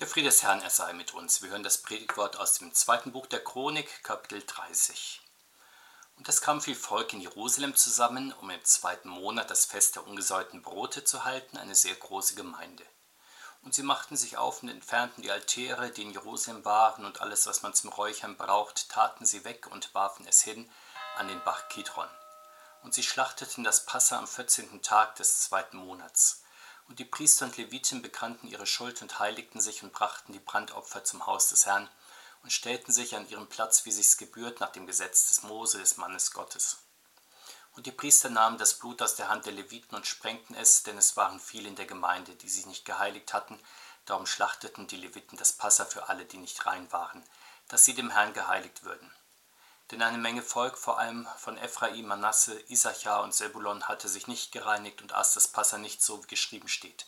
Der Friede des Herrn, er sei mit uns. Wir hören das Predigtwort aus dem zweiten Buch der Chronik, Kapitel 30. Und es kam viel Volk in Jerusalem zusammen, um im zweiten Monat das Fest der ungesäuerten Brote zu halten, eine sehr große Gemeinde. Und sie machten sich auf und entfernten die Altäre, die in Jerusalem waren, und alles, was man zum Räuchern braucht, taten sie weg und warfen es hin an den Bach Kidron. Und sie schlachteten das Passa am 14. Tag des zweiten Monats. Und die Priester und Leviten bekannten ihre Schuld und heiligten sich und brachten die Brandopfer zum Haus des Herrn und stellten sich an ihren Platz, wie sich's gebührt, nach dem Gesetz des Mose, des Mannes Gottes. Und die Priester nahmen das Blut aus der Hand der Leviten und sprengten es, denn es waren viele in der Gemeinde, die sich nicht geheiligt hatten. Darum schlachteten die Leviten das Passa für alle, die nicht rein waren, dass sie dem Herrn geheiligt würden. Denn eine Menge Volk, vor allem von Ephraim, Manasse, Issachar und Sebulon, hatte sich nicht gereinigt und aß das Passa nicht so, wie geschrieben steht.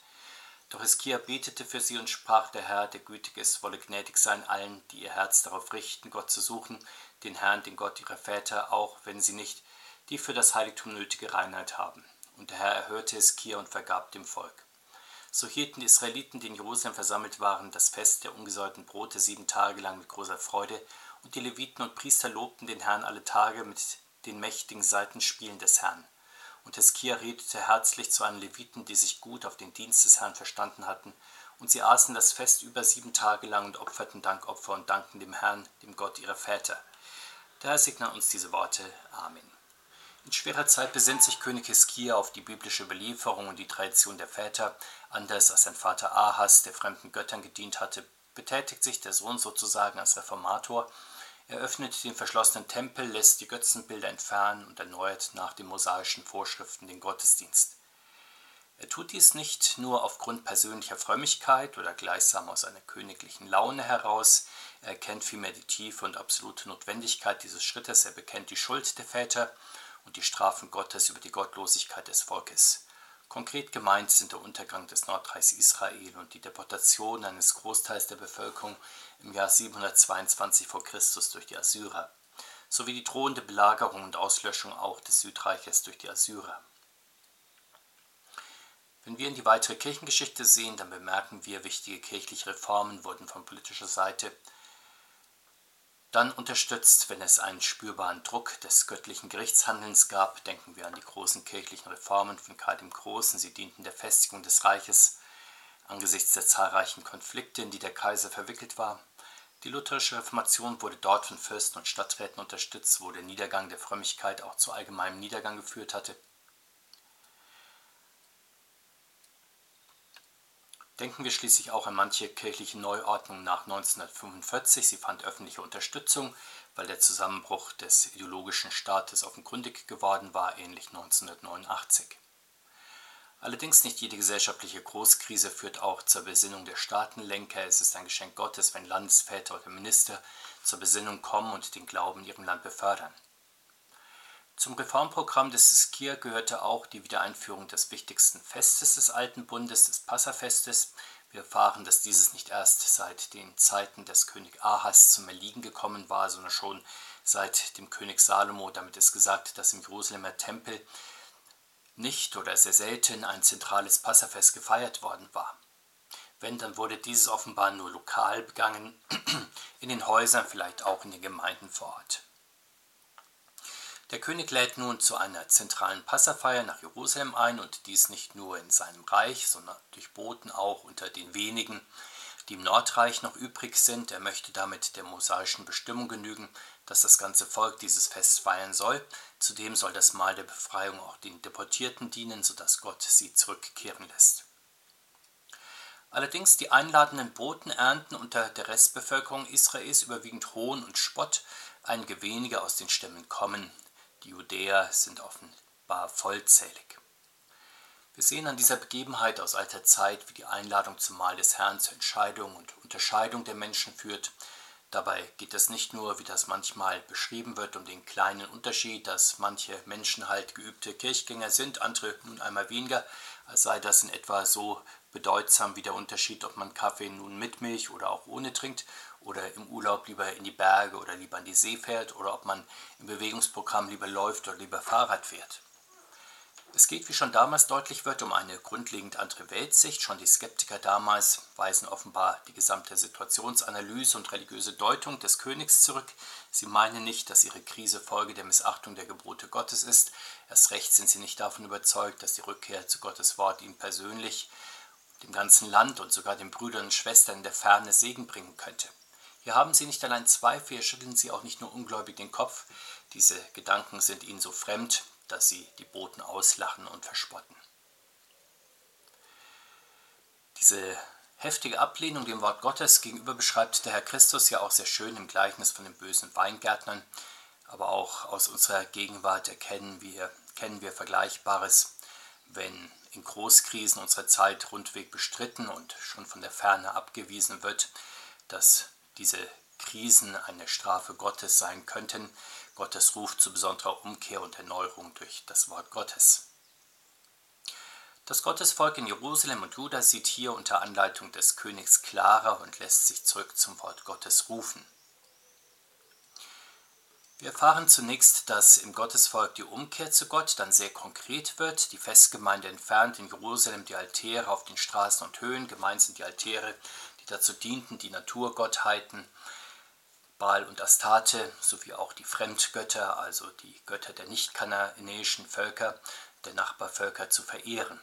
Doch Hiskia betete für sie und sprach, der Herr, der gütig ist, wolle gnädig sein allen, die ihr Herz darauf richten, Gott zu suchen, den Herrn, den Gott ihrer Väter, auch wenn sie nicht die für das Heiligtum nötige Reinheit haben. Und der Herr erhörte Hiskia und vergab dem Volk. So hielten die Israeliten, die in Jerusalem versammelt waren, das Fest der ungesäuerten Brote sieben Tage lang mit großer Freude und die Leviten und Priester lobten den Herrn alle Tage mit den mächtigen Seitenspielen des Herrn. Und Heskia redete herzlich zu allen Leviten, die sich gut auf den Dienst des Herrn verstanden hatten, und sie aßen das Fest über sieben Tage lang und opferten Dankopfer und dankten dem Herrn, dem Gott ihrer Väter. Daher segne uns diese Worte. Amen. In schwerer Zeit besinnt sich König Hiskia auf die biblische Belieferung und die Tradition der Väter, anders als sein Vater Ahas, der fremden Göttern gedient hatte, betätigt sich der Sohn sozusagen als Reformator. Er öffnet den verschlossenen Tempel, lässt die Götzenbilder entfernen und erneuert nach den mosaischen Vorschriften den Gottesdienst. Er tut dies nicht nur aufgrund persönlicher Frömmigkeit oder gleichsam aus einer königlichen Laune heraus, er erkennt vielmehr die tiefe und absolute Notwendigkeit dieses Schrittes, er bekennt die Schuld der Väter und die Strafen Gottes über die Gottlosigkeit des Volkes. Konkret gemeint sind der Untergang des Nordreichs Israel und die Deportation eines Großteils der Bevölkerung im Jahr 722 v. Chr. durch die Assyrer, sowie die drohende Belagerung und Auslöschung auch des Südreiches durch die Assyrer. Wenn wir in die weitere Kirchengeschichte sehen, dann bemerken wir, wichtige kirchliche Reformen wurden von politischer Seite dann unterstützt, wenn es einen spürbaren Druck des göttlichen Gerichtshandelns gab, denken wir an die großen kirchlichen Reformen von Karl dem Großen, sie dienten der Festigung des Reiches angesichts der zahlreichen Konflikte, in die der Kaiser verwickelt war. Die lutherische Reformation wurde dort von Fürsten und Stadträten unterstützt, wo der Niedergang der Frömmigkeit auch zu allgemeinem Niedergang geführt hatte. Denken wir schließlich auch an manche kirchliche Neuordnung nach 1945. Sie fand öffentliche Unterstützung, weil der Zusammenbruch des ideologischen Staates offenkundig geworden war, ähnlich 1989. Allerdings nicht jede gesellschaftliche Großkrise führt auch zur Besinnung der Staatenlenker. Es ist ein Geschenk Gottes, wenn Landesväter oder Minister zur Besinnung kommen und den Glauben in ihrem Land befördern. Zum Reformprogramm des Skir gehörte auch die Wiedereinführung des wichtigsten Festes des Alten Bundes, des Passafestes. Wir erfahren, dass dieses nicht erst seit den Zeiten des König Ahas zum Erliegen gekommen war, sondern schon seit dem König Salomo. Damit ist gesagt, dass im Jerusalemer Tempel nicht oder sehr selten ein zentrales Passafest gefeiert worden war. Wenn, dann wurde dieses offenbar nur lokal begangen, in den Häusern, vielleicht auch in den Gemeinden vor Ort. Der König lädt nun zu einer zentralen Passafeier nach Jerusalem ein und dies nicht nur in seinem Reich, sondern durch Boten auch unter den wenigen, die im Nordreich noch übrig sind. Er möchte damit der mosaischen Bestimmung genügen, dass das ganze Volk dieses Fest feiern soll. Zudem soll das Mahl der Befreiung auch den Deportierten dienen, sodass Gott sie zurückkehren lässt. Allerdings die einladenden Boten ernten unter der Restbevölkerung Israels überwiegend Hohn und Spott, einige wenige aus den Stämmen kommen. Die Judäer sind offenbar vollzählig. Wir sehen an dieser Begebenheit aus alter Zeit, wie die Einladung zum Mahl des Herrn zur Entscheidung und Unterscheidung der Menschen führt. Dabei geht es nicht nur, wie das manchmal beschrieben wird, um den kleinen Unterschied, dass manche Menschen halt geübte Kirchgänger sind, andere nun einmal weniger, als sei das in etwa so bedeutsam wie der Unterschied, ob man Kaffee nun mit Milch oder auch ohne trinkt oder im Urlaub lieber in die Berge oder lieber an die See fährt oder ob man im Bewegungsprogramm lieber läuft oder lieber Fahrrad fährt. Es geht, wie schon damals deutlich wird, um eine grundlegend andere Weltsicht. Schon die Skeptiker damals weisen offenbar die gesamte Situationsanalyse und religiöse Deutung des Königs zurück. Sie meinen nicht, dass ihre Krise Folge der Missachtung der Gebote Gottes ist. Erst recht sind sie nicht davon überzeugt, dass die Rückkehr zu Gottes Wort ihnen persönlich, dem ganzen Land und sogar den Brüdern und Schwestern in der Ferne Segen bringen könnte. Hier haben sie nicht allein Zweifel, hier schütteln sie auch nicht nur ungläubig den Kopf. Diese Gedanken sind ihnen so fremd, dass sie die Boten auslachen und verspotten. Diese heftige Ablehnung dem Wort Gottes gegenüber beschreibt der Herr Christus ja auch sehr schön im Gleichnis von den bösen Weingärtnern, aber auch aus unserer Gegenwart erkennen wir, kennen wir Vergleichbares, wenn in Großkrisen unserer Zeit rundweg bestritten und schon von der Ferne abgewiesen wird, dass diese Krisen eine Strafe Gottes sein könnten, Gottes Ruf zu besonderer Umkehr und Erneuerung durch das Wort Gottes. Das Gottesvolk in Jerusalem und Juda sieht hier unter Anleitung des Königs klarer und lässt sich zurück zum Wort Gottes rufen. Wir erfahren zunächst, dass im Gottesvolk die Umkehr zu Gott dann sehr konkret wird. Die Festgemeinde entfernt in Jerusalem die Altäre auf den Straßen und Höhen. Gemeint sind die Altäre, dazu dienten, die Naturgottheiten Baal und Astarte sowie auch die Fremdgötter, also die Götter der nicht-kanaanäischen Völker, der Nachbarvölker zu verehren.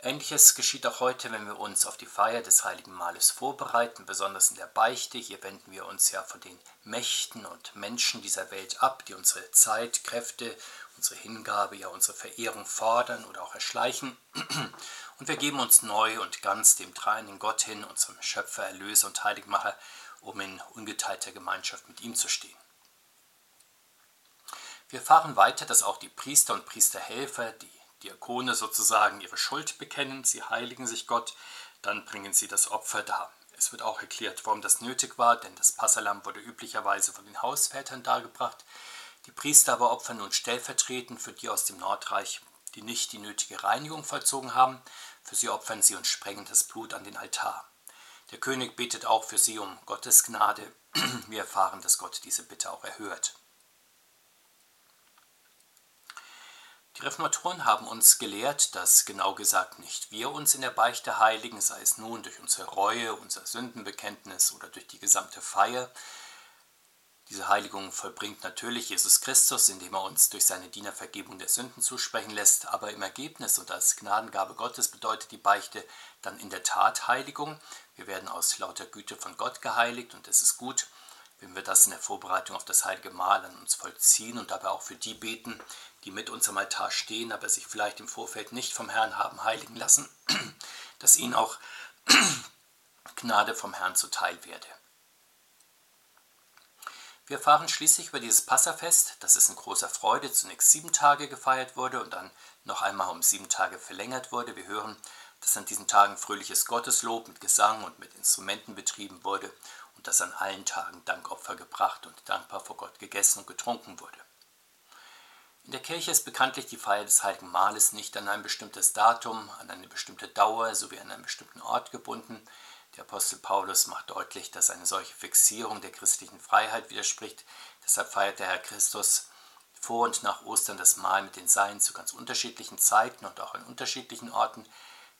Ähnliches geschieht auch heute, wenn wir uns auf die Feier des Heiligen Mahles vorbereiten, besonders in der Beichte. Hier wenden wir uns ja von den Mächten und Menschen dieser Welt ab, die unsere Zeit, Kräfte, unsere Hingabe, ja unsere Verehrung fordern oder auch erschleichen. Und wir geben uns neu und ganz dem dreinen Gott hin, unserem Schöpfer, Erlöser und Heiligmacher, um in ungeteilter Gemeinschaft mit ihm zu stehen. Wir fahren weiter, dass auch die Priester und Priesterhelfer, die Diakone sozusagen, ihre Schuld bekennen, sie heiligen sich Gott, dann bringen sie das Opfer dar. Es wird auch erklärt, warum das nötig war, denn das Passalam wurde üblicherweise von den Hausvätern dargebracht. Die Priester aber opfern nun stellvertretend für die aus dem Nordreich, die nicht die nötige Reinigung vollzogen haben. Für sie opfern sie und sprengen das Blut an den Altar. Der König betet auch für sie um Gottes Gnade. Wir erfahren, dass Gott diese Bitte auch erhört. Die Reformatoren haben uns gelehrt, dass genau gesagt nicht wir uns in der Beichte heiligen, sei es nun durch unsere Reue, unser Sündenbekenntnis oder durch die gesamte Feier, diese Heiligung vollbringt natürlich Jesus Christus, indem er uns durch seine Diener Vergebung der Sünden zusprechen lässt, aber im Ergebnis und als Gnadengabe Gottes bedeutet die Beichte dann in der Tat Heiligung. Wir werden aus lauter Güte von Gott geheiligt und es ist gut, wenn wir das in der Vorbereitung auf das heilige Mahl an uns vollziehen und dabei auch für die beten, die mit uns am Altar stehen, aber sich vielleicht im Vorfeld nicht vom Herrn haben heiligen lassen, dass ihnen auch Gnade vom Herrn zuteil werde. Wir erfahren schließlich über dieses Passafest, dass es in großer Freude zunächst sieben Tage gefeiert wurde und dann noch einmal um sieben Tage verlängert wurde. Wir hören, dass an diesen Tagen fröhliches Gotteslob mit Gesang und mit Instrumenten betrieben wurde dass an allen Tagen Dankopfer gebracht und dankbar vor Gott gegessen und getrunken wurde. In der Kirche ist bekanntlich die Feier des Heiligen Mahles nicht an ein bestimmtes Datum, an eine bestimmte Dauer sowie an einen bestimmten Ort gebunden. Der Apostel Paulus macht deutlich, dass eine solche Fixierung der christlichen Freiheit widerspricht. Deshalb feiert der Herr Christus vor und nach Ostern das Mahl mit den Seinen zu ganz unterschiedlichen Zeiten und auch an unterschiedlichen Orten.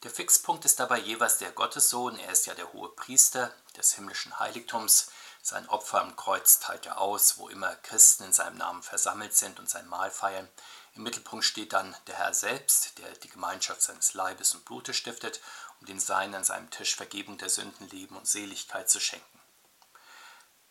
Der Fixpunkt ist dabei jeweils der Gottessohn. Er ist ja der hohe Priester des himmlischen Heiligtums. Sein Opfer am Kreuz teilt er aus, wo immer Christen in seinem Namen versammelt sind und sein Mahl feiern. Im Mittelpunkt steht dann der Herr selbst, der die Gemeinschaft seines Leibes und Blutes stiftet um den Seinen an seinem Tisch Vergebung der Sünden, Leben und Seligkeit zu schenken.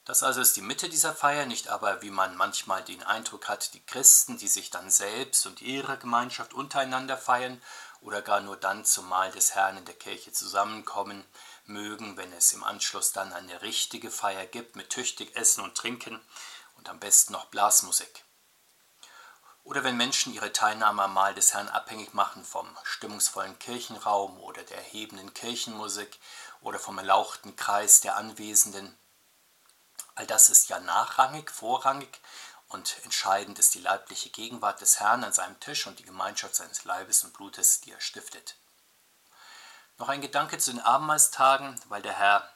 Das also ist die Mitte dieser Feier, nicht aber, wie man manchmal den Eindruck hat, die Christen, die sich dann selbst und ihre Gemeinschaft untereinander feiern oder gar nur dann zum Mahl des Herrn in der Kirche zusammenkommen mögen, wenn es im Anschluss dann eine richtige Feier gibt mit tüchtig Essen und Trinken und am besten noch Blasmusik. Oder wenn Menschen ihre Teilnahme am Mahl des Herrn abhängig machen vom stimmungsvollen Kirchenraum oder der erhebenden Kirchenmusik oder vom erlauchten Kreis der Anwesenden. All das ist ja nachrangig, vorrangig und entscheidend ist die leibliche Gegenwart des Herrn an seinem Tisch und die Gemeinschaft seines Leibes und Blutes, die er stiftet. Noch ein Gedanke zu den Abendmahlstagen, weil der Herr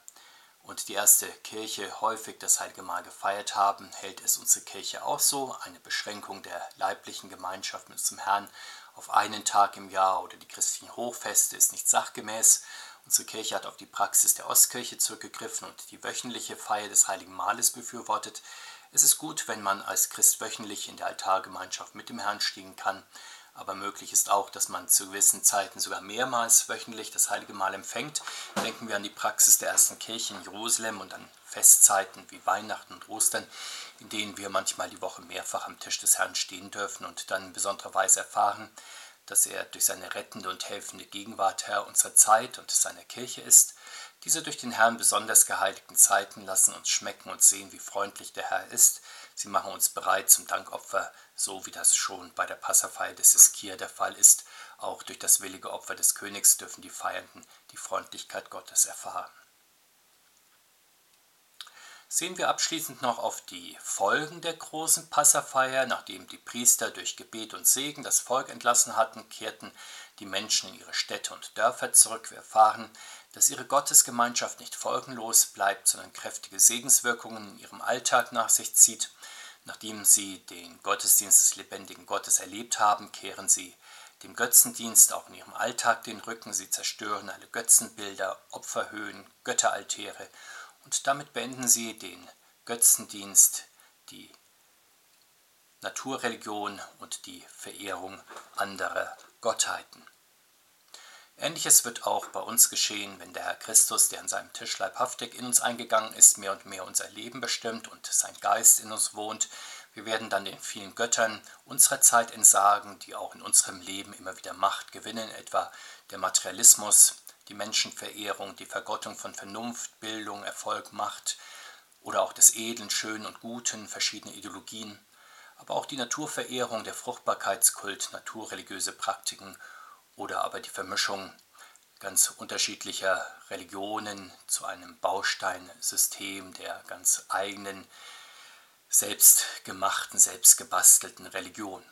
und die erste Kirche häufig das Heilige Mahl gefeiert haben, hält es unsere Kirche auch so. Eine Beschränkung der leiblichen Gemeinschaft mit unserem Herrn auf einen Tag im Jahr oder die christlichen Hochfeste ist nicht sachgemäß. Unsere Kirche hat auf die Praxis der Ostkirche zurückgegriffen und die wöchentliche Feier des Heiligen Mahles befürwortet. Es ist gut, wenn man als Christ wöchentlich in der Altargemeinschaft mit dem Herrn stehen kann, aber möglich ist auch, dass man zu gewissen Zeiten sogar mehrmals wöchentlich das Heilige Mahl empfängt. Denken wir an die Praxis der ersten Kirche in Jerusalem und an Festzeiten wie Weihnachten und Ostern, in denen wir manchmal die Woche mehrfach am Tisch des Herrn stehen dürfen und dann in besonderer Weise erfahren, dass er durch seine rettende und helfende Gegenwart Herr unserer Zeit und seiner Kirche ist. Diese durch den Herrn besonders geheiligten Zeiten lassen uns schmecken und sehen, wie freundlich der Herr ist. Sie machen uns bereit zum Dankopfer, so wie das schon bei der Passafeier des Iskir der Fall ist. Auch durch das willige Opfer des Königs dürfen die Feiernden die Freundlichkeit Gottes erfahren. Sehen wir abschließend noch auf die Folgen der großen Passafeier. Nachdem die Priester durch Gebet und Segen das Volk entlassen hatten, kehrten die Menschen in ihre Städte und Dörfer zurück. Wir erfahren, dass ihre Gottesgemeinschaft nicht folgenlos bleibt, sondern kräftige Segenswirkungen in ihrem Alltag nach sich zieht. Nachdem sie den Gottesdienst des lebendigen Gottes erlebt haben, kehren sie dem Götzendienst auch in ihrem Alltag den Rücken. Sie zerstören alle Götzenbilder, Opferhöhen, Götteraltäre und damit beenden sie den Götzendienst, die Naturreligion und die Verehrung anderer Gottheiten. Ähnliches wird auch bei uns geschehen, wenn der Herr Christus, der an seinem Tisch leibhaftig in uns eingegangen ist, mehr und mehr unser Leben bestimmt und sein Geist in uns wohnt. Wir werden dann den vielen Göttern unserer Zeit entsagen, die auch in unserem Leben immer wieder Macht gewinnen, etwa der Materialismus, die Menschenverehrung, die Vergottung von Vernunft, Bildung, Erfolg, Macht oder auch des Edlen, Schönen und Guten, verschiedene Ideologien, aber auch die Naturverehrung, der Fruchtbarkeitskult, naturreligiöse Praktiken oder aber die Vermischung ganz unterschiedlicher Religionen zu einem Bausteinsystem der ganz eigenen, selbstgemachten, selbstgebastelten Religion.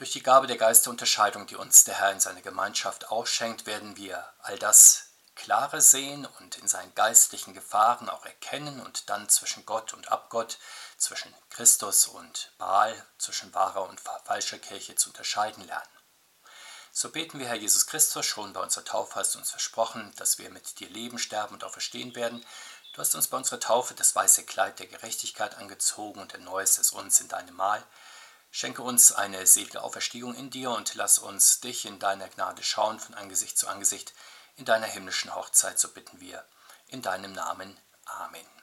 Durch die Gabe der Geisterunterscheidung, die uns der Herr in seiner Gemeinschaft ausschenkt, werden wir all das Klare sehen und in seinen geistlichen Gefahren auch erkennen und dann zwischen Gott und Abgott, zwischen Christus und Baal, zwischen wahrer und falscher Kirche zu unterscheiden lernen. So beten wir, Herr Jesus Christus, schon bei unserer Taufe hast du uns versprochen, dass wir mit dir leben, sterben und auch verstehen werden. Du hast uns bei unserer Taufe das weiße Kleid der Gerechtigkeit angezogen und erneuerst es uns in deinem Mahl. Schenke uns eine selige Auferstehung in dir und lass uns dich in deiner Gnade schauen von Angesicht zu Angesicht in deiner himmlischen Hochzeit, so bitten wir. In deinem Namen. Amen.